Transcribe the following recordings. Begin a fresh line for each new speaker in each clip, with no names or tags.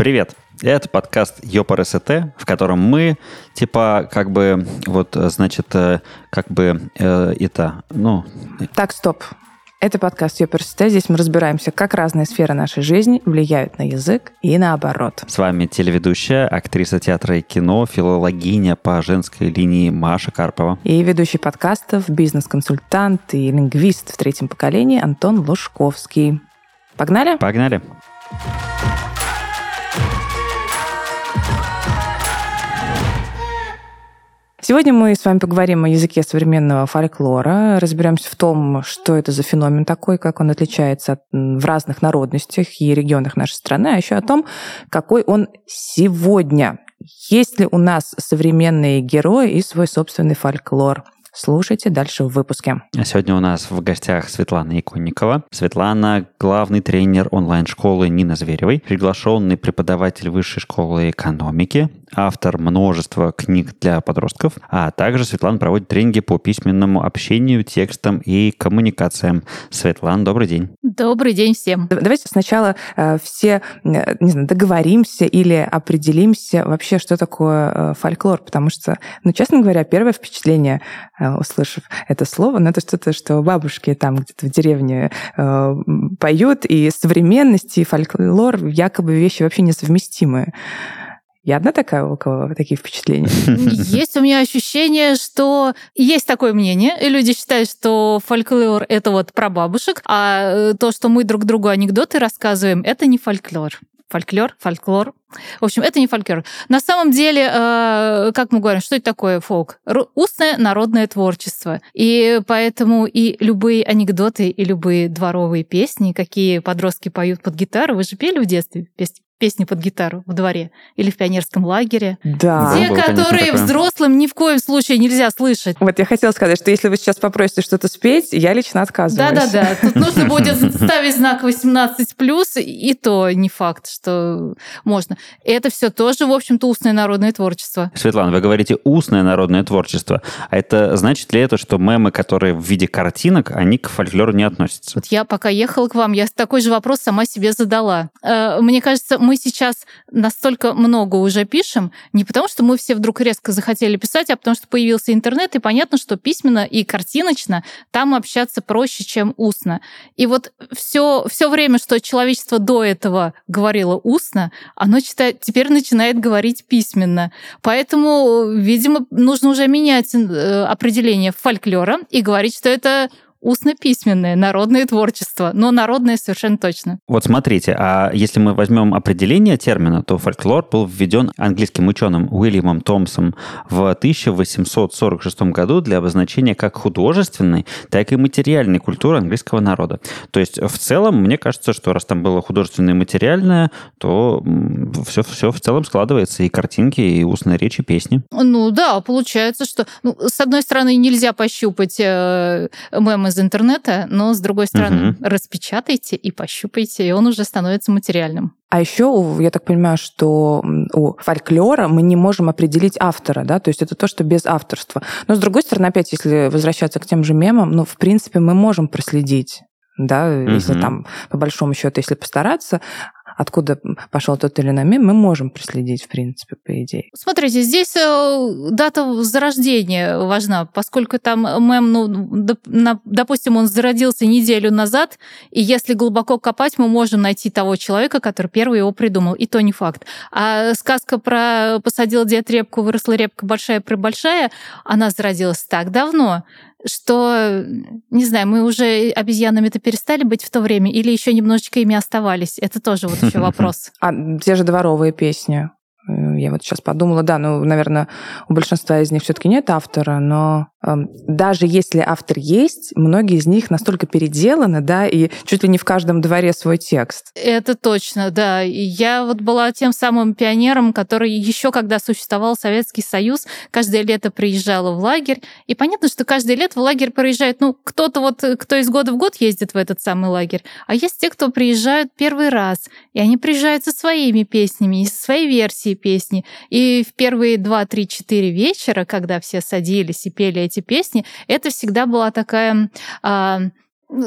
Привет! Это подкаст Ёпар СТ, в котором мы, типа, как бы, вот, значит, э, как бы, э, это, ну...
Так, стоп. Это подкаст Ёперсите. Здесь мы разбираемся, как разные сферы нашей жизни влияют на язык и наоборот.
С вами телеведущая, актриса театра и кино, филологиня по женской линии Маша Карпова.
И ведущий подкастов, бизнес-консультант и лингвист в третьем поколении Антон Лужковский. Погнали?
Погнали.
Сегодня мы с вами поговорим о языке современного фольклора, разберемся в том, что это за феномен такой, как он отличается от, в разных народностях и регионах нашей страны, а еще о том, какой он сегодня. Есть ли у нас современные герои и свой собственный фольклор? Слушайте дальше в выпуске.
А сегодня у нас в гостях Светлана Иконникова. Светлана – главный тренер онлайн-школы Нина Зверевой, приглашенный преподаватель высшей школы экономики, автор множества книг для подростков, а также Светлана проводит тренинги по письменному общению, текстам и коммуникациям. Светлана, добрый день.
Добрый день всем.
Давайте сначала э, все, э, не знаю, договоримся или определимся вообще, что такое э, фольклор, потому что, ну, честно говоря, первое впечатление, услышав это слово, ну, это что-то, что бабушки там где-то в деревне э, поют, и современность, и фольклор якобы вещи вообще несовместимые. Я одна такая, у кого такие впечатления?
Есть у меня ощущение, что есть такое мнение, и люди считают, что фольклор — это вот про бабушек, а э, то, что мы друг другу анекдоты рассказываем, это не фольклор. Фольклор, фольклор. В общем, это не фольклор. На самом деле, э, как мы говорим, что это такое фолк? Устное народное творчество. И поэтому и любые анекдоты, и любые дворовые песни, какие подростки поют под гитару, вы же пели в детстве песни? Песни под гитару в дворе или в пионерском лагере.
Да.
Те,
Было, конечно,
которые
такое.
взрослым ни в коем случае нельзя слышать.
Вот я хотела сказать, что если вы сейчас попросите что-то спеть, я лично отказываюсь.
Да-да-да, тут нужно будет ставить знак 18+, и то не факт, что можно. Это все тоже, в общем-то, устное народное творчество.
Светлана, вы говорите устное народное творчество. А это значит ли это, что мемы, которые в виде картинок, они к фольклору не относятся?
Вот я пока ехала к вам, я такой же вопрос сама себе задала. Э, Мне кажется, мы сейчас настолько много уже пишем, не потому что мы все вдруг резко захотели писать, а потому что появился интернет, и понятно, что письменно и картиночно там общаться проще, чем устно. И вот все, все время, что человечество до этого говорило устно, оно читает, теперь начинает говорить письменно. Поэтому, видимо, нужно уже менять э, определение фольклора и говорить, что это устно-письменное народное творчество, но народное совершенно точно.
Вот смотрите, а если мы возьмем определение термина, то фольклор был введен английским ученым Уильямом Томсом в 1846 году для обозначения как художественной, так и материальной культуры английского народа. То есть в целом, мне кажется, что раз там было художественное и материальное, то все, все в целом складывается, и картинки, и устная речь, и песни.
Ну да, получается, что ну, с одной стороны нельзя пощупать э, мем из интернета, но с другой стороны
Мгм.
распечатайте и пощупайте, и он уже становится материальным.
А еще, я так понимаю, что у фольклора мы не можем определить автора, да, то есть это то, что без авторства. Но с другой стороны, опять, если возвращаться к тем же мемам, ну, в принципе, мы можем проследить, да, если
Мгм.
там, по большому счету, если постараться, откуда пошел тот или иной мем, мы можем проследить, в принципе, по идее.
Смотрите, здесь э, дата зарождения важна, поскольку там мем, ну, допустим, он зародился неделю назад, и если глубоко копать, мы можем найти того человека, который первый его придумал, и то не факт. А сказка про «посадил дед репку, выросла репка большая-пребольшая», она зародилась так давно, что, не знаю, мы уже обезьянами-то перестали быть в то время или еще немножечко ими оставались? Это тоже вот еще вопрос.
А те же дворовые песни. Э, Я вот сейчас подумала, да, ну, наверное, у большинства из них все-таки нет автора, но эм, даже если автор есть, многие из них настолько переделаны, да, и чуть ли не в каждом дворе свой текст.
Это точно, да. Я вот была тем самым пионером, который еще когда существовал Советский Союз, каждое лето приезжала в лагерь. И понятно, что каждое лето в лагерь приезжает, ну, кто-то вот, кто из года в год ездит в этот самый лагерь, а есть те, кто приезжают первый раз. И они приезжают со своими песнями, со своей версией песни. И в первые два, три, четыре вечера, когда все садились и пели эти песни, это всегда была такая а,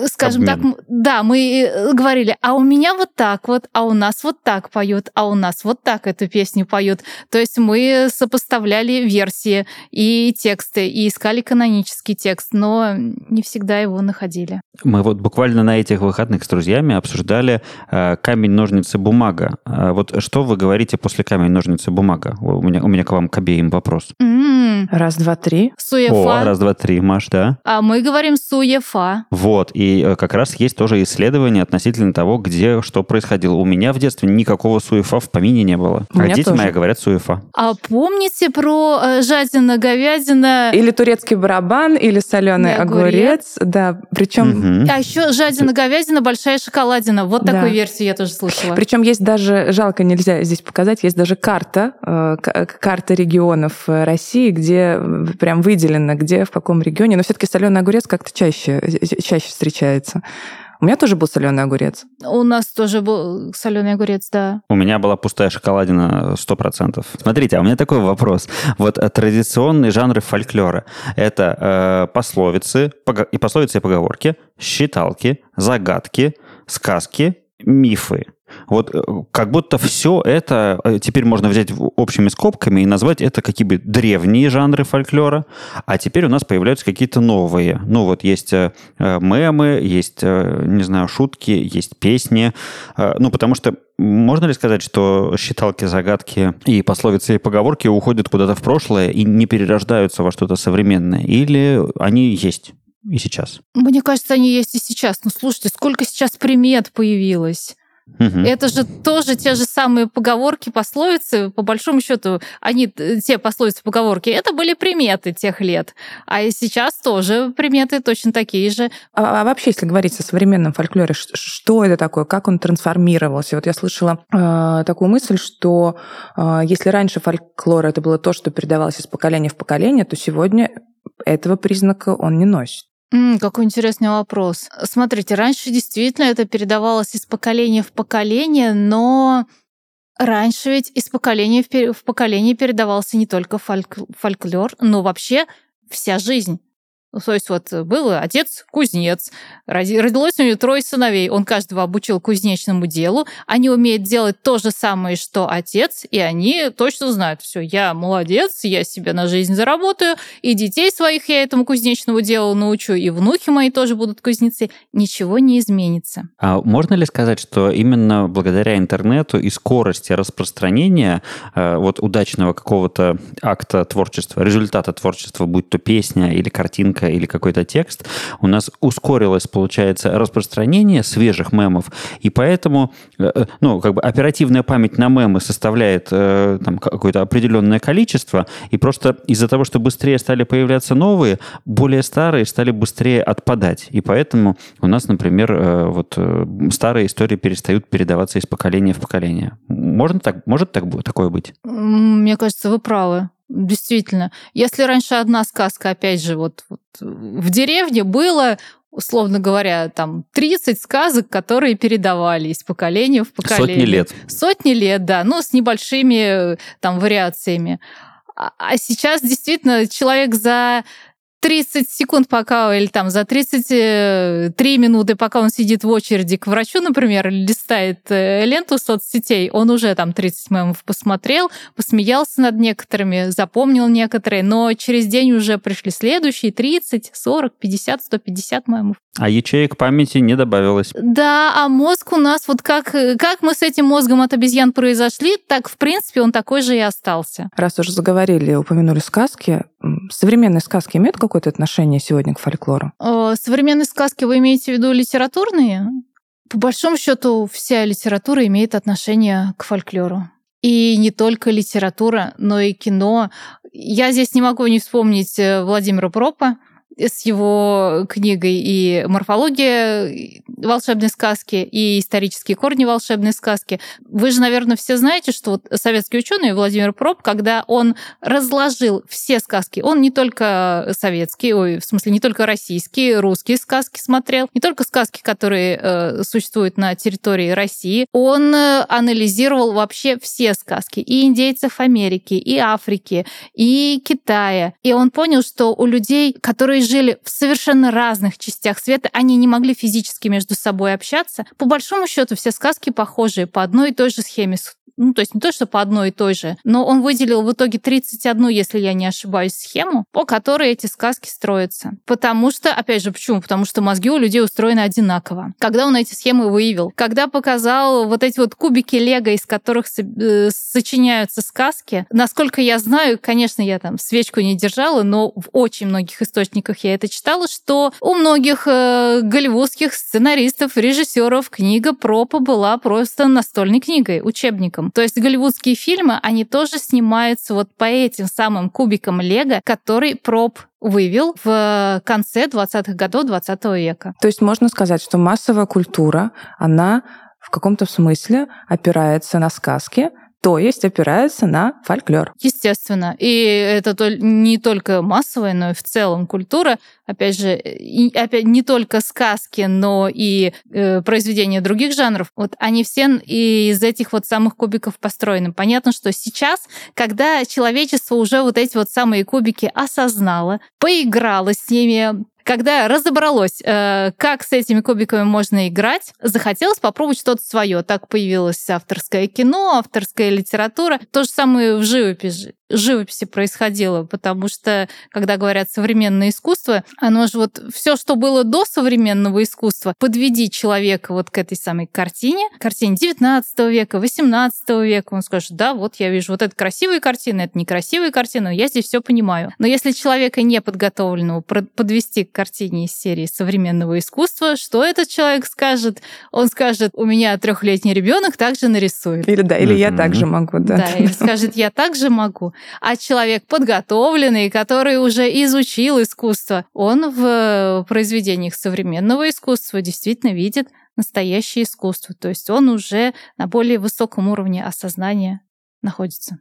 скажем
Обмен.
так, да, мы э, говорили, а у меня вот так вот, а у нас вот так поют, а у нас вот так эту песню поют. То есть мы сопоставляли версии и тексты, и искали канонический текст, но не всегда его находили.
Мы вот буквально на этих выходных с друзьями обсуждали э, камень, ножницы, бумага. Э, вот что вы говорите после камень, ножницы, бумага? У меня, у меня к вам к обеим вопрос.
М,
Раз, два, три.
Суефа.
О, раз, два, три, Маш, да?
А мы говорим суефа.
Вот, и э, как раз есть тоже исследование относительно того, где что происходило. У меня в детстве никакого суефа в помине не было.
У
а дети
тоже.
мои говорят суефа.
А помните про э, жадина, говядина?
Или турецкий барабан, или соленый огурец.
огурец.
Да, причем
Мгм.
А еще жадина, говядина, большая шоколадина. Вот
Да.
такую версию я тоже слышала.
Причем есть даже, жалко, нельзя здесь показать, есть даже карта, э, карта регионов России, где прям выделено, где, в каком регионе. Но все-таки соленый огурец как-то чаще, чаще встречается. У меня тоже был соленый огурец.
У нас тоже был соленый огурец, да.
У меня была пустая шоколадина 100%. Смотрите, а у меня такой вопрос. Вот э, традиционные жанры фольклора. Это э, пословицы, и пословицы и поговорки, считалки, загадки, сказки, мифы. Вот э, как будто все это э, теперь можно взять общими скобками и назвать это какие бы древние жанры фольклора, а теперь у нас появляются какие-то новые. Ну вот есть э, мемы, есть, не знаю, шутки, есть песни. Ну потому что можно ли сказать, что считалки, загадки и пословицы и поговорки уходят куда-то в прошлое и не перерождаются во что-то современное? Или они есть и сейчас?
Мне кажется, они есть и сейчас. Ну, слушайте, сколько сейчас примет появилось.
Мгм.
Это же тоже те же самые поговорки, пословицы. По большому счету, они, э, те пословицы, поговорки, это были приметы тех лет. А и сейчас тоже приметы точно такие же.
А, а вообще, если говорить о современном фольклоре, что это такое, как он трансформировался? Вот я слышала э, такую мысль, что э, если раньше фольклор это было то, что передавалось из поколения в поколение, то сегодня этого признака он не носит.
М, какой интересный вопрос. Смотрите, раньше действительно это передавалось из поколения в поколение, но раньше ведь из поколения в, в поколение передавался не только фольк- фольклор, но вообще вся жизнь. Ну, то есть вот был отец кузнец, роди- родилось у него трое сыновей, он каждого обучил кузнечному делу, они умеют делать то же самое, что отец, и они точно знают, все, я молодец, я себе на жизнь заработаю, и детей своих я этому кузнечному делу научу, и внуки мои тоже будут кузнецы, ничего не изменится.
А можно ли сказать, что именно благодаря интернету и скорости распространения э, вот удачного какого-то акта творчества, результата творчества, будь то песня или картинка или какой-то текст, у нас ускорилось, получается, распространение свежих мемов, и поэтому, э, э, ну, как бы оперативная память на мемы составляет э, там какое-то определенное количество, и просто из-за того, что быстрее стали появляться новые, более старые стали быстрее отпадать, и поэтому у нас, например, вот старые истории перестают передаваться из поколения в поколение. Можно так, может так, такое быть?
Мне кажется, вы правы. Действительно. Если раньше одна сказка, опять же, вот, вот в деревне было условно говоря, там 30 сказок, которые передавали из поколения в поколение.
Сотни лет.
Сотни лет, да, ну, с небольшими там вариациями. А, а сейчас действительно человек за 30 секунд пока, или там за 33 минуты, пока он сидит в очереди к врачу, например, листает э, ленту соцсетей, он уже там 30 мемов посмотрел, посмеялся над некоторыми, запомнил некоторые, но через день уже пришли следующие 30, 40, 50, 150 мемов.
А ячеек памяти не добавилось.
Да, а мозг у нас, вот как, как мы с этим мозгом от обезьян произошли, так, в принципе, он такой же и остался.
Раз уже заговорили, упомянули сказки, современные сказки имеют какое-то отношение сегодня к фольклору?
Э, Современные сказки вы имеете в виду литературные? По большому счету, вся литература имеет отношение к фольклору. И не только литература, но и кино. Я здесь не могу не вспомнить э, Владимира Пропа с его книгой и морфология волшебной сказки, и исторические корни волшебной сказки. Вы же, наверное, все знаете, что вот советский ученый Владимир Проп, когда он разложил все сказки, он не только советские, ой, в смысле, не только российские, русские сказки смотрел, не только сказки, которые э, существуют на территории России, он э, анализировал вообще все сказки, и индейцев Америки, и Африки, и Китая. И он понял, что у людей, которые жили в совершенно разных частях света, они не могли физически между собой общаться. По большому счету все сказки похожие по одной и той же схеме ну, то есть не то, что по одной и той же, но он выделил в итоге 31, если я не ошибаюсь, схему, по которой эти сказки строятся. Потому что, опять же, почему? Потому что мозги у людей устроены одинаково. Когда он эти схемы выявил? Когда показал вот эти вот кубики лего, из которых э, сочиняются сказки, насколько я знаю, конечно, я там свечку не держала, но в очень многих источниках я это читала, что у многих э, голливудских сценаристов, режиссеров книга пропа была просто настольной книгой, учебником кубикам. То есть голливудские фильмы, они тоже снимаются вот по этим самым кубикам Лего, который проб вывел в конце 20-х годов 20 века.
То есть можно сказать, что массовая культура, она в каком-то смысле опирается на сказки, то есть опирается на фольклор.
Естественно. И это не только массовая, но и в целом культура. Опять же, и, опять не только сказки, но и э, произведения других жанров. Вот они все из этих вот самых кубиков построены. Понятно, что сейчас, когда человечество уже вот эти вот самые кубики осознало, поиграло с ними, когда разобралось, э, как с этими кубиками можно играть, захотелось попробовать что-то свое. Так появилось авторское кино, авторская литература. То же самое в живописи живописи происходило, потому что, когда говорят современное искусство, оно же вот все, что было до современного искусства, подведи человека вот к этой самой картине, картине 19 века, 18 века, он скажет, да, вот я вижу вот это красивые картины, это некрасивые картины, я здесь все понимаю. Но если человека не подготовленного подвести к картине из серии современного искусства, что этот человек скажет? Он скажет, у меня трехлетний ребенок также нарисует.
Или да, или я также могу, да.
Да, или скажет, я также могу а человек подготовленный, который уже изучил искусство, он в произведениях современного искусства действительно видит настоящее искусство. То есть он уже на более высоком уровне осознания находится.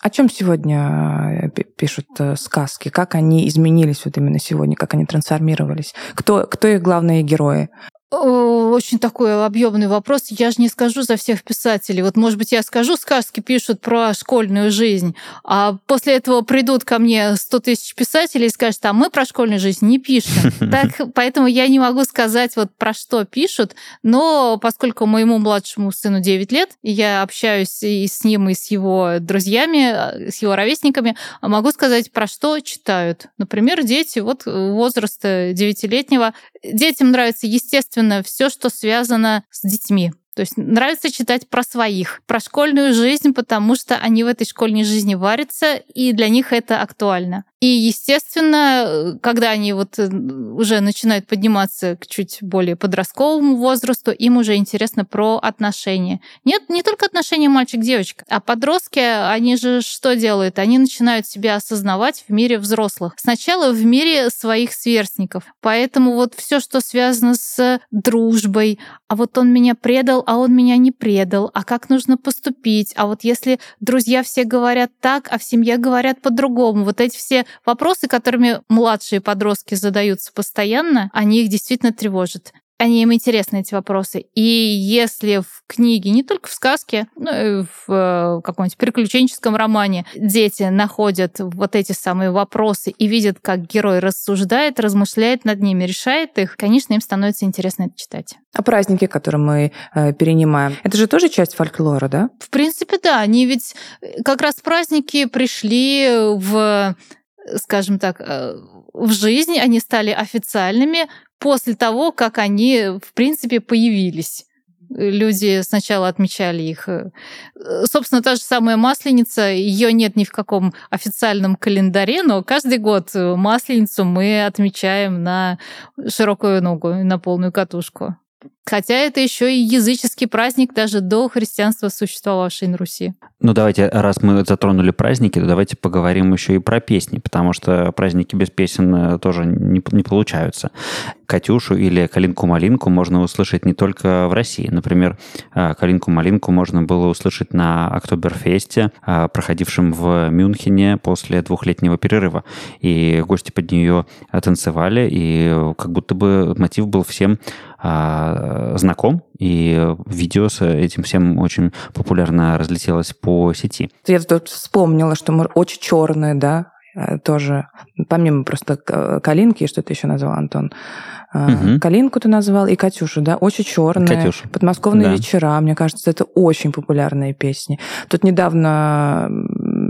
О чем сегодня э, пишут э, сказки? Как они изменились вот именно сегодня? Как они трансформировались? Кто, кто их главные герои?
Очень такой объемный вопрос. Я же не скажу за всех писателей. Вот, может быть, я скажу, сказки пишут про школьную жизнь, а после этого придут ко мне 100 тысяч писателей и скажут, а мы про школьную жизнь не пишем. Так, поэтому я не могу сказать, вот про что пишут, но поскольку моему младшему сыну 9 лет, я общаюсь и с ним, и с его друзьями, с его ровесниками, могу сказать, про что читают. Например, дети вот возраста 9-летнего. Детям нравится, естественно, все, что связано с детьми. То есть нравится читать про своих, про школьную жизнь, потому что они в этой школьной жизни варятся, и для них это актуально. И, естественно, когда они вот э, уже начинают подниматься к чуть более подростковому возрасту, им уже интересно про отношения. Нет, не только отношения мальчик-девочка, а подростки, они же что делают? Они начинают себя осознавать в мире взрослых. Сначала в мире своих сверстников. Поэтому вот все, что связано с дружбой, а вот он меня предал, а он меня не предал, а как нужно поступить, а вот если друзья все говорят так, а в семье говорят по-другому, вот эти все вопросы, которыми младшие подростки задаются постоянно, они их действительно тревожат они им интересны, эти вопросы. И если в книге, не только в сказке, но и в э, каком-нибудь приключенческом романе дети находят вот эти самые вопросы и видят, как герой рассуждает, размышляет над ними, решает их, конечно, им становится интересно это читать.
А праздники, которые мы э, перенимаем, это же тоже часть фольклора, да?
В принципе, да. Они ведь э, как раз праздники пришли в скажем так, э, в жизни, они стали официальными после того, как они, в принципе, появились. Люди сначала отмечали их. Э, собственно, та же самая Масленица, ее нет ни в каком официальном календаре, но каждый год Масленицу мы отмечаем на широкую ногу, на полную катушку. Хотя это еще и языческий праздник даже до христианства, существовавший на Руси.
Ну, давайте, раз мы затронули праздники, то давайте поговорим еще и про песни, потому что праздники без песен э, тоже не, не получаются. Катюшу или Калинку-малинку можно услышать не только в России. Например, э, Калинку-малинку можно было услышать на Октоберфесте, э, проходившем в Мюнхене после двухлетнего перерыва. И гости под нее танцевали, и как будто бы мотив был всем знаком, и видео с этим всем очень популярно разлетелось по сети.
Я тут вспомнила, что мы очень черные, да, э, тоже, помимо просто Калинки, что ты еще назвал, Антон,
Угу.
Калинку ты назвал и Катюшу, да, очень черная.
Катюша.
Подмосковные
Да.
вечера, мне кажется, это очень популярные песни. Тут недавно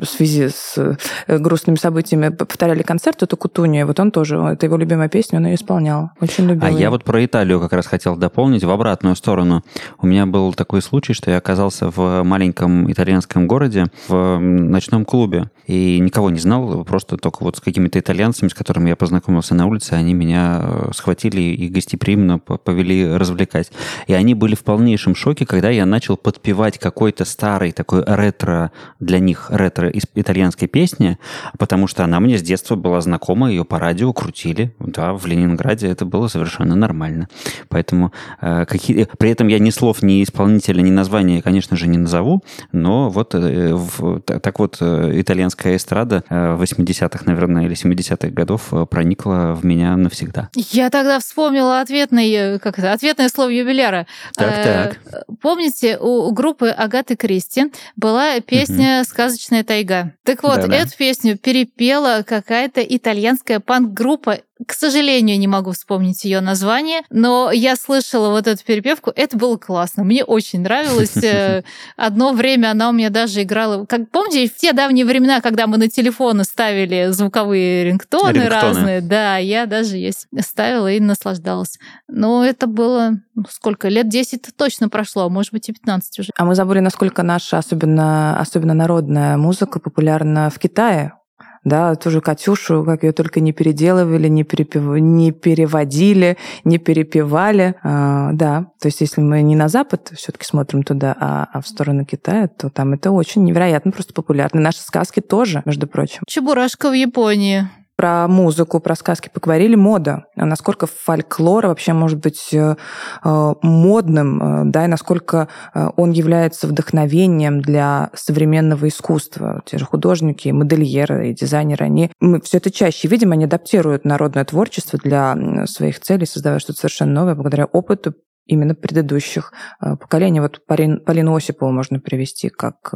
в связи с э, грустными событиями повторяли концерт, это Кутуния, вот он тоже, это его любимая песня, он ее исполнял, очень любил.
А
её.
я вот про Италию как раз хотел дополнить в обратную сторону. У меня был такой случай, что я оказался в маленьком итальянском городе в ночном клубе и никого не знал, просто только вот с какими-то итальянцами, с которыми я познакомился на улице, они меня э, схватили и гостеприимно по- повели развлекать. И они были в полнейшем шоке, когда я начал подпевать какой-то старый такой ретро, для них ретро из итальянской песни, потому что она мне с детства была знакома, ее по радио крутили, да, в Ленинграде это было совершенно нормально. Поэтому э, какие... при этом я ни слов, ни исполнителя, ни названия, конечно же, не назову, но вот э, в- та- так вот э, итальянская эстрада э, 80-х, наверное, или 70-х годов э, проникла в меня навсегда.
Я тогда вспомнила ответный, э, как это, ответное слово юбиляра.
Так-так.
Э, Помните, у, группы Агаты Кристи была песня «Сказочная тайга». Так вот,
Да-да.
эту песню перепела какая-то итальянская панк-группа. К сожалению, не могу вспомнить ее название, но я слышала вот эту перепевку. Это было классно. Мне очень нравилось. Э, Одно время она у меня даже играла. Как помните, в те давние времена, когда мы на телефоны ставили звуковые рингтоны,
Рингтоны.
разные, да, я даже ее ставила и наслаждалась. Но это было ну, сколько лет 10 точно прошло, а может быть и 15 уже.
А мы забыли, насколько наша, особенно, особенно народная музыка, популярна в Китае. Да, ту же Катюшу, как ее только не переделывали, не, перепев- не переводили, не перепевали. А, да, то есть если мы не на Запад все-таки смотрим туда, а, а в сторону Китая, то там это очень невероятно просто популярно. Наши сказки тоже, между прочим.
Чебурашка в Японии.
Про музыку, про сказки поговорили. Мода. А Насколько фольклор вообще может быть э, э, модным, э, да, и насколько он является вдохновением для современного искусства. Те же художники, модельеры и дизайнеры, они мы все это чаще видим, они адаптируют народное творчество для своих целей, создавая что-то совершенно новое благодаря опыту именно предыдущих поколений. Вот Полин- Полину Осипову можно привести как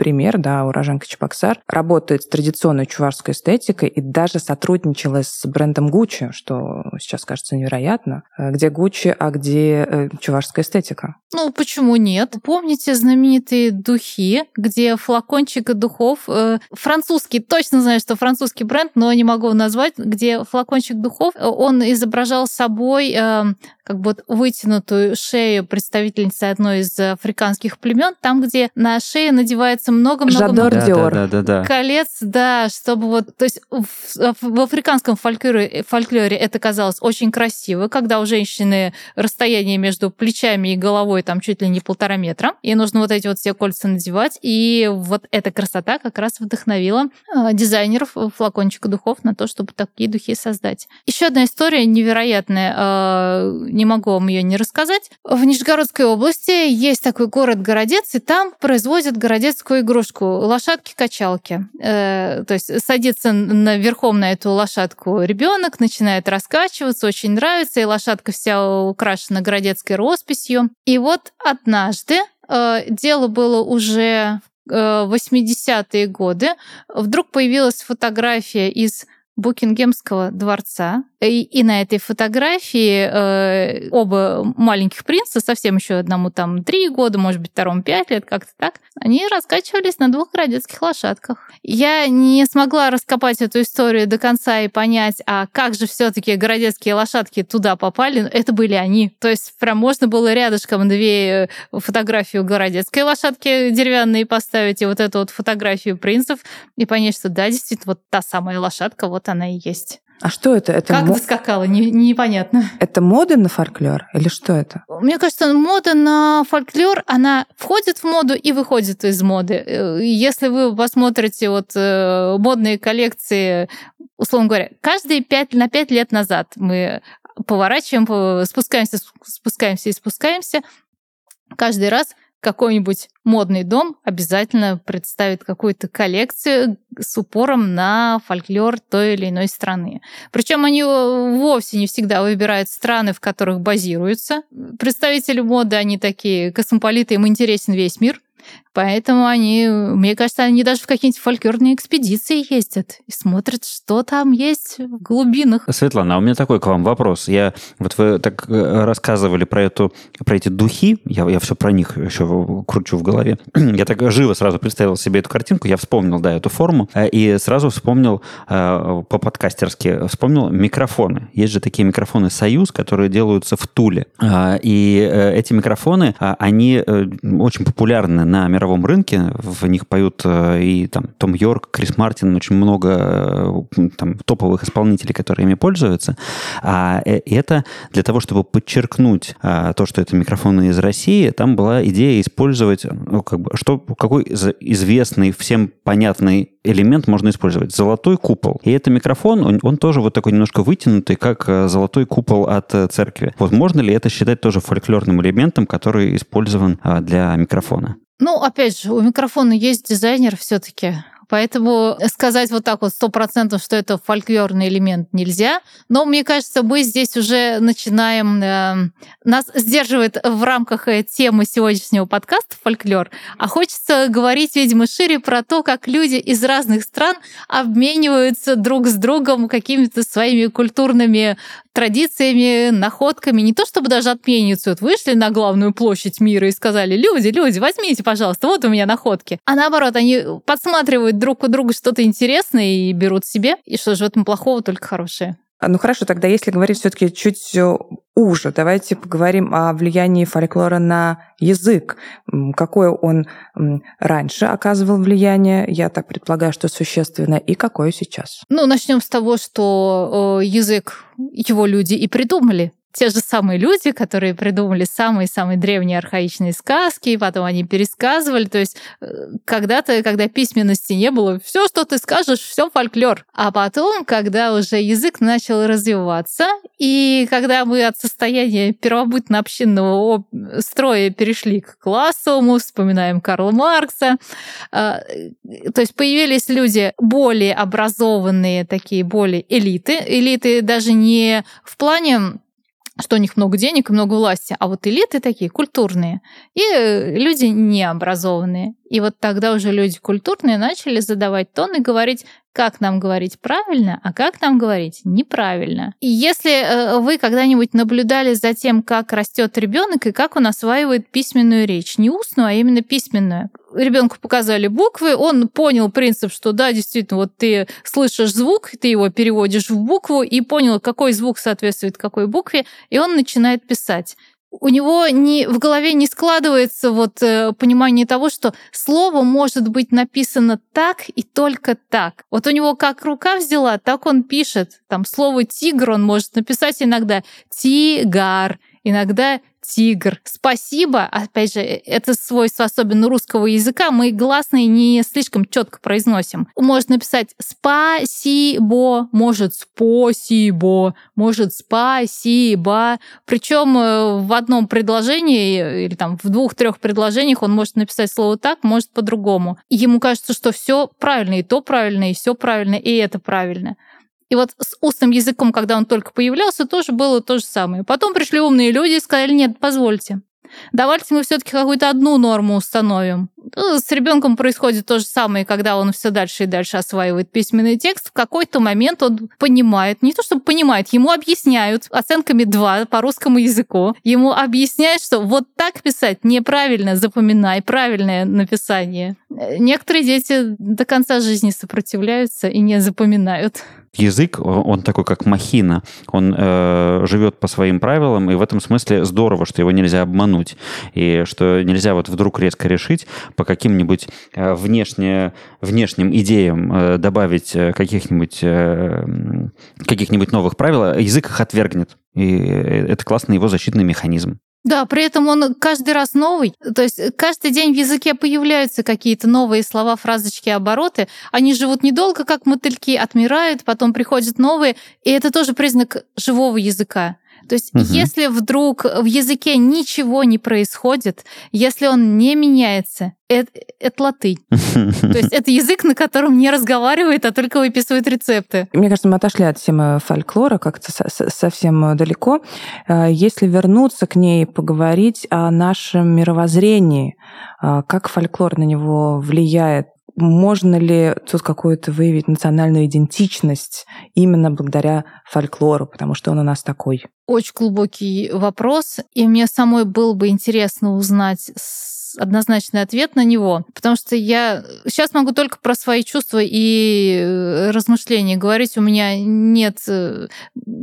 пример, да, уроженка Чебоксар, работает с традиционной чувашской эстетикой и даже сотрудничала с брендом Гуччи, что сейчас кажется невероятно. Э, Где Гуччи, а где э, чувашская эстетика?
Ну, почему нет? Помните знаменитые духи, где флакончик духов, э, французский, точно знаю, что французский бренд, но не могу назвать, где флакончик духов, э, он изображал собой э, как бы вот вытянутую шею представительницы одной из африканских племен, там, где на шее надевается много-много
Жадор
Да,
Диор.
да, да, да, да.
колец, да, чтобы вот, то есть в, в африканском фольклоре, фольклоре это казалось очень красиво, когда у женщины расстояние между плечами и головой там чуть ли не полтора метра, и нужно вот эти вот все кольца надевать, и вот эта красота как раз вдохновила э, дизайнеров флакончика духов на то, чтобы такие духи создать. Еще одна история невероятная, э, не могу вам ее не рассказать. В Нижегородской области есть такой город Городец, и там производят городецкую игрушку лошадки-качалки. Э, то есть садится на, верхом на эту лошадку ребенок, начинает раскачиваться, очень нравится, и лошадка вся украшена городецкой росписью. И вот однажды э, дело было уже э, 80-е годы, вдруг появилась фотография из Букингемского дворца. И, и на этой фотографии э, оба маленьких принца, совсем еще одному там три года, может быть, второму пять лет, как-то так, они раскачивались на двух городецких лошадках. Я не смогла раскопать эту историю до конца и понять, а как же все-таки городецкие лошадки туда попали. Это были они. То есть прям можно было рядышком две э, фотографию городецкой лошадки деревянные поставить и вот эту вот фотографию принцев и понять, что да, действительно, вот та самая лошадка, вот она и есть.
А что это? Это,
Как
мо-
доскакала, не- непонятно.
это мода на фольклор или что это?
Мне кажется, мода на фольклор, она входит в моду и выходит из моды. Э, Если вы посмотрите вот э, модные коллекции, условно говоря, каждые пять, на пять лет назад мы поворачиваем, по- спускаемся, спускаемся и спускаемся, каждый раз какой-нибудь модный дом обязательно представит какую-то коллекцию с упором на фольклор той или иной страны. Причем они вовсе не всегда выбирают страны, в которых базируются. Представители моды, они такие космополиты, им интересен весь мир. Поэтому они, мне кажется, они даже в какие-нибудь фольклорные экспедиции ездят и смотрят, что там есть в глубинах.
Светлана, а у меня такой к вам вопрос. Я вот вы так э, рассказывали про эту про эти духи, я, я все про них еще кручу в голове. я так живо сразу представил себе эту картинку, я вспомнил, да, эту форму, э, и сразу вспомнил э, по-подкастерски, вспомнил микрофоны. Есть же такие микрофоны «Союз», которые делаются в Туле. И эти микрофоны, они очень популярны на мировом рынке, в них поют э, и там Том Йорк, Крис Мартин, очень много э, там, топовых исполнителей, которые ими пользуются. А э, это для того, чтобы подчеркнуть то, что это микрофоны из России, там была идея использовать, ну, как бы, что, какой известный, всем понятный элемент можно использовать. Золотой купол. И это микрофон, он, он тоже вот такой немножко вытянутый, как золотой купол от церкви. Вот можно ли это считать тоже фольклорным элементом, который использован для микрофона?
Ну, опять же, у микрофона есть дизайнер все-таки. Поэтому сказать вот так вот сто процентов, что это фольклорный элемент нельзя. Но мне кажется, мы здесь уже начинаем... Э, нас сдерживает в рамках э, темы сегодняшнего подкаста фольклор. А хочется говорить, видимо, шире про то, как люди из разных стран обмениваются друг с другом какими-то своими культурными традициями, находками. Не то чтобы даже отмениться, вот вышли на главную площадь мира и сказали, люди, люди, возьмите, пожалуйста, вот у меня находки. А наоборот, они подсматривают друг у друга что-то интересное и берут себе. И что же в этом плохого, только хорошее.
А, ну хорошо, тогда если говорить все-таки чуть уже, давайте поговорим о влиянии фольклора на язык. Какое он раньше оказывал влияние, я так предполагаю, что существенно, и какое сейчас?
Ну, начнем с того, что язык его люди и придумали те же самые люди, которые придумали самые-самые древние архаичные сказки, и потом они пересказывали. То есть э, когда-то, когда письменности не было, все, что ты скажешь, все фольклор. А потом, когда уже язык начал развиваться, и когда мы от состояния первобытно-общинного строя перешли к классовому, вспоминаем Карла Маркса, э, то есть появились люди более образованные, такие более элиты. Элиты даже не в плане что у них много денег и много власти, а вот элиты такие культурные и э, люди необразованные. И вот тогда уже люди культурные начали задавать тон и говорить, как нам говорить правильно, а как нам говорить неправильно. И если э, вы когда-нибудь наблюдали за тем, как растет ребенок и как он осваивает письменную речь, не устную, а именно письменную. Ребенку показали буквы, он понял принцип, что да, действительно, вот ты слышишь звук, ты его переводишь в букву и понял, какой звук соответствует какой букве, и он начинает писать у него не, в голове не складывается вот э, понимание того, что слово может быть написано так и только так. Вот у него как рука взяла, так он пишет. Там слово «тигр» он может написать иногда «тигар», иногда тигр. Спасибо, опять же, это свойство особенно русского языка, мы гласные не слишком четко произносим. Можно написать спасибо, может спасибо, может спасибо. Причем э, в одном предложении или там в двух-трех предложениях он может написать слово так, может по-другому. Ему кажется, что все правильно, и то правильно, и все правильно, и это правильно. И вот с устным языком, когда он только появлялся, тоже было то же самое. Потом пришли умные люди и сказали, нет, позвольте. Давайте мы все-таки какую-то одну норму установим. Ну, с ребенком происходит то же самое, когда он все дальше и дальше осваивает письменный текст. В какой-то момент он понимает, не то чтобы понимает, ему объясняют оценками 2 по русскому языку. Ему объясняют, что вот так писать неправильно, запоминай правильное написание. Некоторые дети до конца жизни сопротивляются и не запоминают
язык, он такой как махина, он э, живет по своим правилам, и в этом смысле здорово, что его нельзя обмануть, и что нельзя вот вдруг резко решить по каким-нибудь э, внешне, внешним идеям э, добавить э, каких-нибудь каких-нибудь новых правил, язык их отвергнет. И это классный его защитный механизм.
Да, при этом он каждый раз новый. То есть каждый день в языке появляются какие-то новые слова, фразочки, обороты. Они живут недолго, как мотыльки, отмирают, потом приходят новые. И это тоже признак живого языка. То есть, угу. если вдруг в языке ничего не происходит, если он не меняется, это, это латынь. То есть это язык, на котором не разговаривает, а только выписывает рецепты.
Мне кажется, мы отошли от темы фольклора как-то совсем далеко. А, если вернуться к ней, поговорить о нашем мировоззрении, а, как фольклор на него влияет, можно ли тут какую-то выявить национальную идентичность именно благодаря фольклору, потому что он у нас такой?
Очень глубокий вопрос, и мне самой было бы интересно узнать однозначный ответ на него, потому что я сейчас могу только про свои чувства и э, размышления говорить. У меня нет... Э,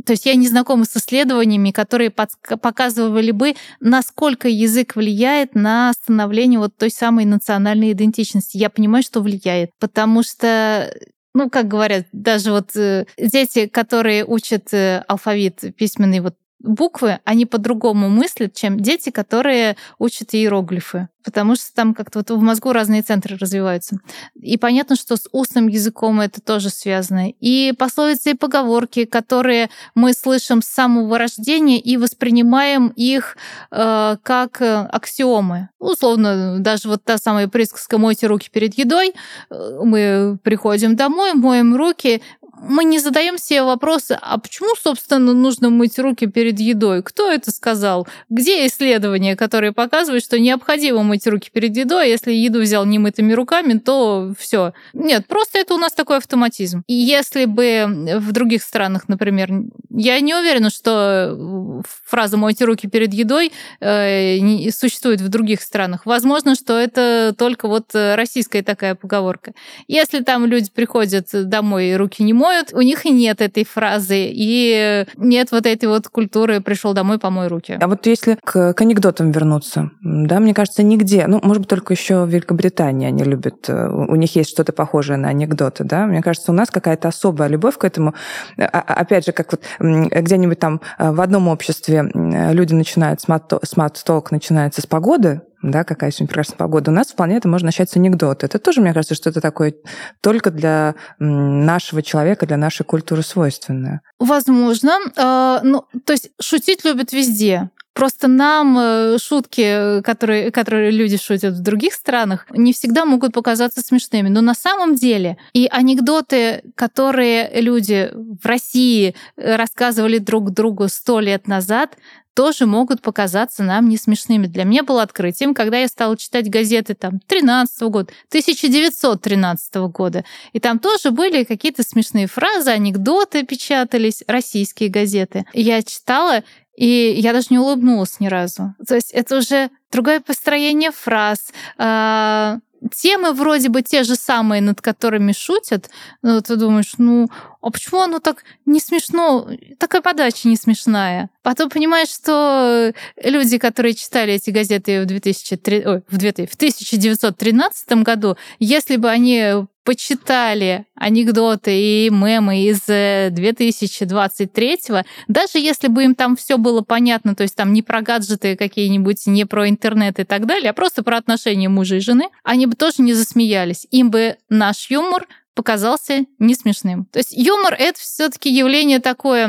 то есть я не знакома с исследованиями, которые показывали бы, насколько язык влияет на становление вот той самой национальной идентичности. Я понимаю, что влияет, потому что ну, как говорят, даже вот э, дети, которые учат алфавит письменный вот буквы, они по-другому мыслят, чем дети, которые учат иероглифы потому что там как-то вот в мозгу разные центры развиваются. И понятно, что с устным языком это тоже связано. И пословицы и поговорки, которые мы слышим с самого рождения и воспринимаем их э, как аксиомы. Условно, даже вот та самая присказка «мойте руки перед едой», э, мы приходим домой, моем руки, мы не задаем себе вопросы, а почему, собственно, нужно мыть руки перед едой? Кто это сказал? Где исследования, которые показывают, что необходимо мыть руки перед едой, а если еду взял немытыми руками, то все. Нет, просто это у нас такой автоматизм. И если бы в других странах, например, я не уверена, что фраза «мойте руки перед едой» э, существует в других странах. Возможно, что это только вот российская такая поговорка. Если там люди приходят домой и руки не моют, моют, у них и нет этой фразы, и нет вот этой вот культуры «пришел домой, помой руки».
А вот если к, к анекдотам вернуться, да, мне кажется, нигде, ну, может быть, только еще в Великобритании они любят, э, у них есть что-то похожее на анекдоты, да, мне кажется, у нас какая-то особая любовь к этому. А, а, опять же, как вот где-нибудь там э, в одном обществе люди начинают, смарт-толк начинается с погоды, да, какая сегодня прекрасная погода. У нас вполне это можно начать с анекдота. Это тоже, мне кажется, что это такое только для нашего человека, для нашей культуры свойственное.
Возможно. А, ну, то есть шутить любят везде. Просто нам э, шутки, которые, которые люди шутят в других странах, не всегда могут показаться смешными. Но на самом деле и анекдоты, которые люди в России рассказывали друг другу сто лет назад, тоже могут показаться нам не смешными. Для меня было открытием, когда я стала читать газеты там 13 года, 1913 года. И там тоже были какие-то смешные фразы, анекдоты печатались, российские газеты. Я читала, и я даже не улыбнулась ни разу. То есть это уже другое построение фраз, а, темы вроде бы те же самые, над которыми шутят, но ты думаешь, ну, а почему оно так не смешно? Такая подача не смешная. Потом понимаешь, что люди, которые читали эти газеты в, 2003, ой, в, 2000, в 1913 году, если бы они почитали анекдоты и мемы из 2023, э, даже если бы им там все было понятно, то есть там не про гаджеты какие-нибудь, не про интернет и так далее, а просто про отношения мужа и жены, они бы тоже не засмеялись. Им бы наш юмор показался не смешным. То есть юмор это все-таки явление такое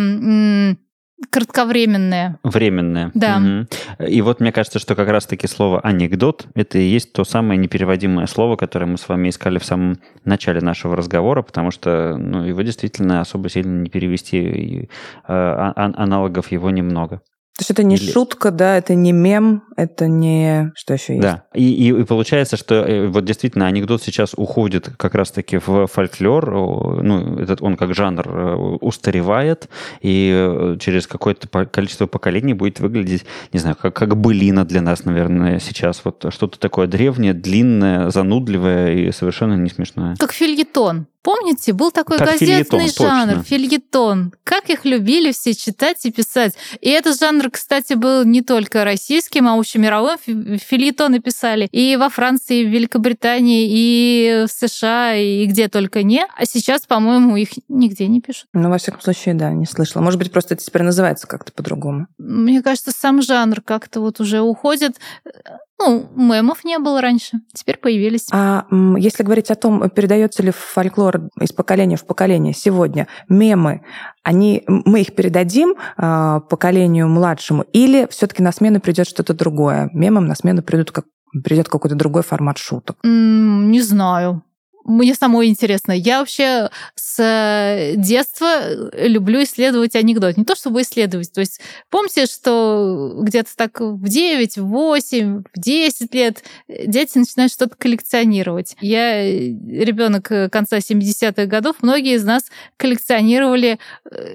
кратковременное.
Временное.
Да.
Угу. И вот мне кажется, что как раз-таки слово анекдот это и есть то самое непереводимое слово, которое мы с вами искали в самом начале нашего разговора, потому что ну, его действительно особо сильно не перевести, и, э, а, аналогов его немного.
То есть это не Или... шутка, да, это не мем, это не... Что еще есть?
Да, и, и, и получается, что э, вот действительно анекдот сейчас уходит как раз-таки в фольклор, ну, этот он как жанр э, устаревает, и э, через какое-то количество поколений будет выглядеть, не знаю, как, как былина для нас, наверное, сейчас. Вот что-то такое древнее, длинное, занудливое и совершенно не смешное.
Как фильетон. Помните, был такой как газетный фильетон, жанр, точно. фильетон. Как их любили все читать и писать. И этот жанр, кстати, был не только российским, а общемировым. Фильетоны писали и во Франции, и в Великобритании, и в США, и где только не. А сейчас, по-моему, их нигде не пишут.
Ну, во всяком случае, да, не слышала. Может быть, просто это теперь называется как-то по-другому.
Мне кажется, сам жанр как-то вот уже уходит Ну, мемов не было раньше, теперь появились.
А если говорить о том, передается ли фольклор из поколения в поколение сегодня, мемы, они, мы их передадим э, поколению младшему, или все-таки на смену придет что-то другое? Мемам на смену придут как придет какой-то другой формат шуток?
Не знаю мне самое интересно. Я вообще с э, детства люблю исследовать анекдот. Не то чтобы исследовать. То есть помните, что где-то так в 9, в 8, в 10 лет дети начинают что-то коллекционировать. Я э, ребенок э, конца 70-х годов. Многие из нас коллекционировали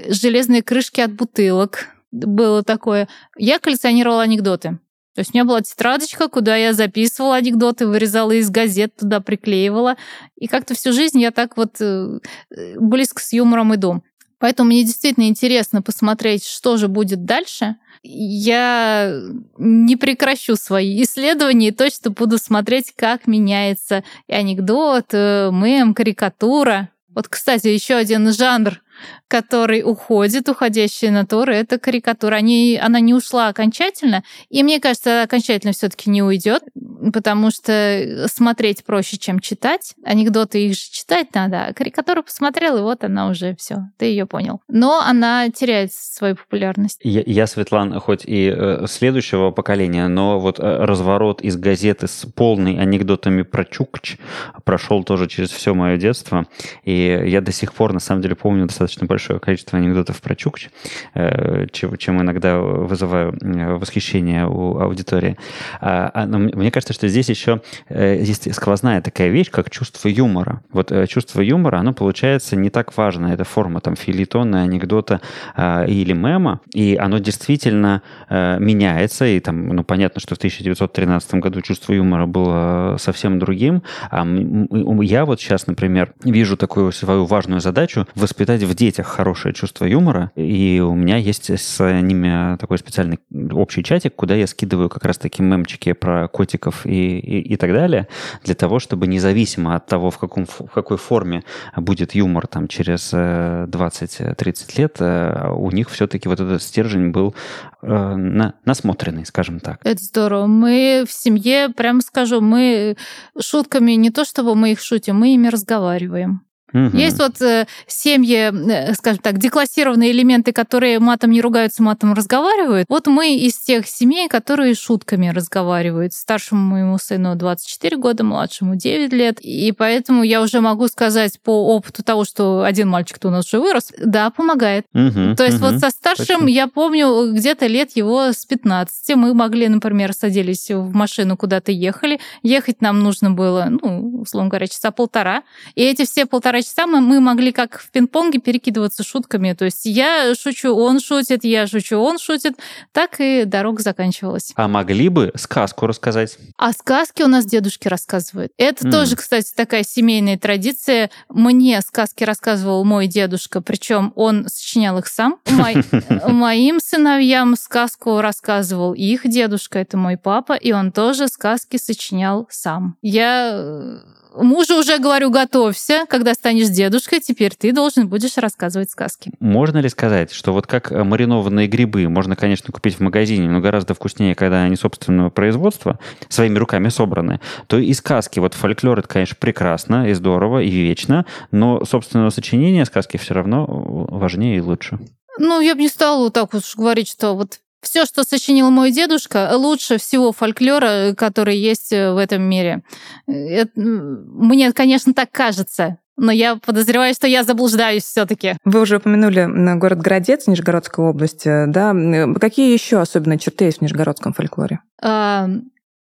железные крышки от бутылок. Было такое. Я коллекционировала анекдоты. То есть у меня была тетрадочка, куда я записывала анекдоты, вырезала из газет, туда приклеивала. И как-то всю жизнь я так вот э, близко с юмором иду. Поэтому мне действительно интересно посмотреть, что же будет дальше. Я не прекращу свои исследования и точно буду смотреть, как меняется анекдот, э, мем, карикатура. Вот, кстати, еще один жанр который уходит, уходящие натуры, это карикатура. Они, она не ушла окончательно, и мне кажется, окончательно все таки не уйдет, потому что смотреть проще, чем читать. Анекдоты их же читать надо, а карикатуру посмотрел, и вот она уже все, ты ее понял. Но она теряет свою популярность.
Я, я Светлана, хоть и э, следующего поколения, но вот э, разворот из газеты с полной анекдотами про Чукч прошел тоже через все мое детство, и я до сих пор, на самом деле, помню достаточно большое количество анекдотов про Чукч, э, чем иногда вызываю э, восхищение у аудитории. А, а, мне кажется, что здесь еще э, есть сквозная такая вещь, как чувство юмора. Вот чувство юмора, оно получается не так важно. Это форма там филитона, анекдота а, или мема, и оно действительно меняется, и там, ну, понятно, что в 1913 году чувство юмора было совсем другим, а я вот сейчас, например, вижу такую свою важную задачу воспитать в детях хорошее чувство юмора, и у меня есть с ними такой специальный общий чатик, куда я скидываю как раз таки мемчики про котиков и, и, и так далее, для того, чтобы независимо от того, в, каком, в какой форме будет юмор там через 20-30 э, лет, э, у них все-таки вот этот стержень был э, на, насмотренный, скажем так.
Это здорово. Мы в семье, прям скажу, мы шутками не то чтобы мы их шутим, мы ими разговариваем. Угу. Есть вот э, семьи, э, скажем так, деклассированные элементы, которые матом не ругаются, матом разговаривают. Вот мы из тех семей, которые шутками разговаривают. Старшему моему сыну 24 года, младшему 9 лет. И поэтому я уже могу сказать по опыту того, что один мальчик-то у нас уже вырос, да, помогает. Угу, То есть угу, вот со старшим, точно. я помню, где-то лет его с 15. Мы могли, например, садились в машину, куда-то ехали. Ехать нам нужно было, ну, условно говоря, часа полтора. И эти все полтора часа мы, мы могли как в пинг-понге перекидываться шутками. То есть я шучу, он шутит, я шучу, он шутит. Так и дорога заканчивалась.
А могли бы сказку рассказать?
А сказки у нас дедушки рассказывают. Это mm. тоже, кстати, такая семейная традиция. Мне сказки рассказывал мой дедушка, причем он сочинял их сам. Моим сыновьям сказку рассказывал их дедушка, это мой папа, и он тоже сказки сочинял сам. Я э, Мужу уже говорю, готовься, когда станешь дедушкой, теперь ты должен будешь рассказывать сказки.
Можно ли сказать, что вот как э, маринованные грибы можно, конечно, купить в магазине, но гораздо вкуснее, когда они собственного производства, своими руками собраны, то и сказки, вот фольклор, это, конечно, прекрасно и здорово, и вечно, но собственного сочинения сказки все равно важнее и лучше.
Ну, я бы не стала вот так уж говорить, что вот все, что сочинил мой дедушка, лучше всего фольклора, который есть э, в этом мире. Это, мне, конечно, так кажется. Но я подозреваю, что я заблуждаюсь все-таки.
Вы уже упомянули город Городец Нижегородской области, да? Какие еще особенные черты есть в нижегородском фольклоре? А,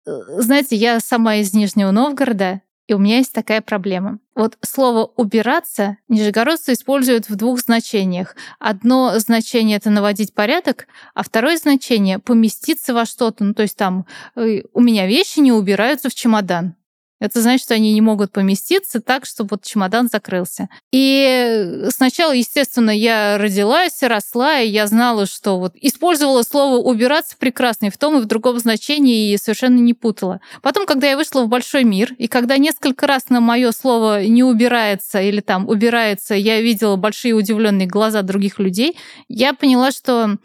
знаете, я сама из Нижнего Новгорода, и у меня есть такая проблема. Вот слово «убираться» нижегородцы используют в двух значениях. Одно значение — это наводить порядок, а второе значение — поместиться во что-то. Ну, то есть там э, «у меня вещи не убираются в чемодан». Это значит, что они не могут поместиться так, чтобы вот чемодан закрылся. И сначала, естественно, я родилась, росла, и я знала, что вот использовала слово «убираться» прекрасно и в том, и в другом значении, и совершенно не путала. Потом, когда я вышла в большой мир, и когда несколько раз на мое слово «не убирается» или там «убирается», я видела большие удивленные глаза других людей, я поняла, что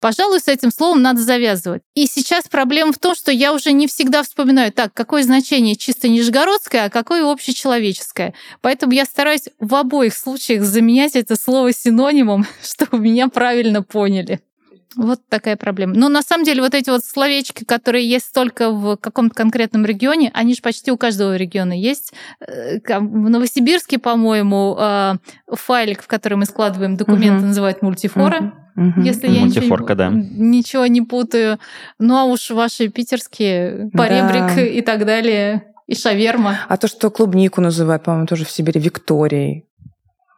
Пожалуй, с этим словом надо завязывать. И сейчас проблема в том, что я уже не всегда вспоминаю, так, какое значение чисто нижегородское, а какое общечеловеческое. Поэтому я стараюсь в обоих случаях заменять это слово синонимом, чтобы меня правильно поняли. Вот такая проблема. Но на самом деле вот эти вот словечки, которые есть только в каком-то конкретном регионе, они же почти у каждого региона есть. Э, в Новосибирске, по-моему, э, файлик, в который мы складываем документы, угу. называют мультифора. Угу. Если я
ничего, да.
ничего не путаю. Ну а уж ваши питерские, поребрик да. и так далее, и шаверма.
А то, что клубнику называют, по-моему, тоже в Сибири Викторией.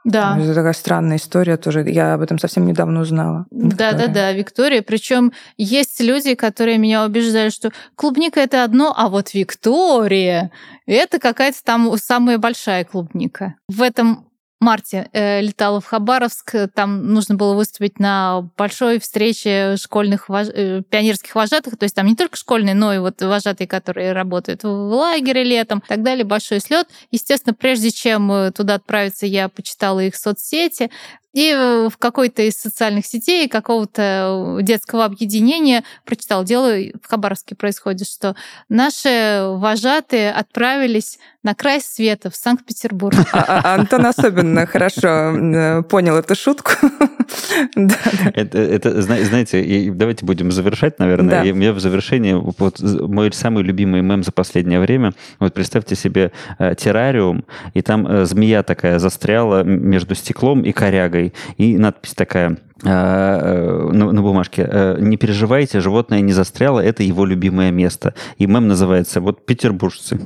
Да.
Это такая странная история тоже. Я об этом совсем недавно узнала.
Да, да, да, Виктория. Причем есть люди, которые меня убеждают, что клубника это одно, а вот Виктория это какая-то там самая большая клубника. В этом марте э, летала в Хабаровск. Там нужно было выступить на большой встрече школьных вож... э, пионерских вожатых. То есть там не только школьные, но и вот вожатые, которые работают в лагере летом и так далее. Большой слет. Естественно, прежде чем э, туда отправиться, я почитала их соцсети. И э, в какой-то из социальных сетей, какого-то э, детского объединения прочитал, дело в Хабаровске происходит, что наши вожатые отправились на край света в Санкт-Петербург.
А, а, Антон особенно хорошо э, понял эту шутку.
Это, знаете, давайте будем завершать, наверное. И у меня в завершении вот мой самый любимый мем за последнее время. Вот представьте себе террариум, и там змея такая застряла между стеклом и корягой и надпись такая э, э, на, на бумажке. Э, не переживайте, животное не застряло, это его любимое место. И мем называется вот «Петербуржцы».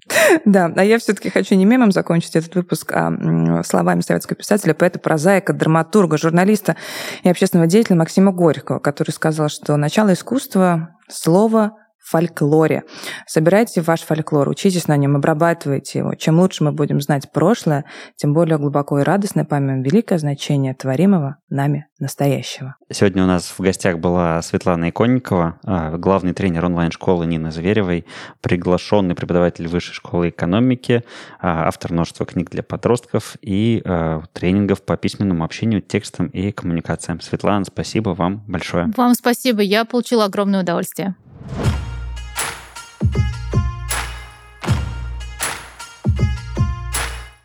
Да, а я все-таки хочу не мемом закончить этот выпуск, а словами советского писателя, поэта, прозаика, драматурга, журналиста и общественного деятеля Максима Горького, который сказал, что начало искусства — слово фольклоре. Собирайте ваш фольклор, учитесь на нем, обрабатывайте его. Чем лучше мы будем знать прошлое, тем более глубоко и радостно поймем великое значение творимого нами настоящего.
Сегодня у нас в гостях была Светлана Иконникова, а, главный тренер онлайн-школы Нины Зверевой, приглашенный преподаватель Высшей школы экономики, а, автор множества книг для подростков и а, тренингов по письменному общению, текстам и коммуникациям. Светлана, спасибо вам большое.
Вам спасибо, я получила огромное удовольствие.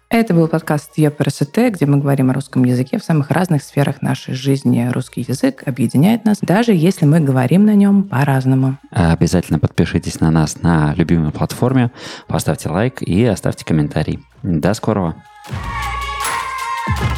Это был подкаст ЕПРСТ, где мы говорим о русском языке в самых разных сферах нашей жизни. Русский язык объединяет нас, даже если мы говорим на нем по-разному.
Обязательно подпишитесь на нас на любимой платформе, поставьте лайк и оставьте комментарий. До скорого! thank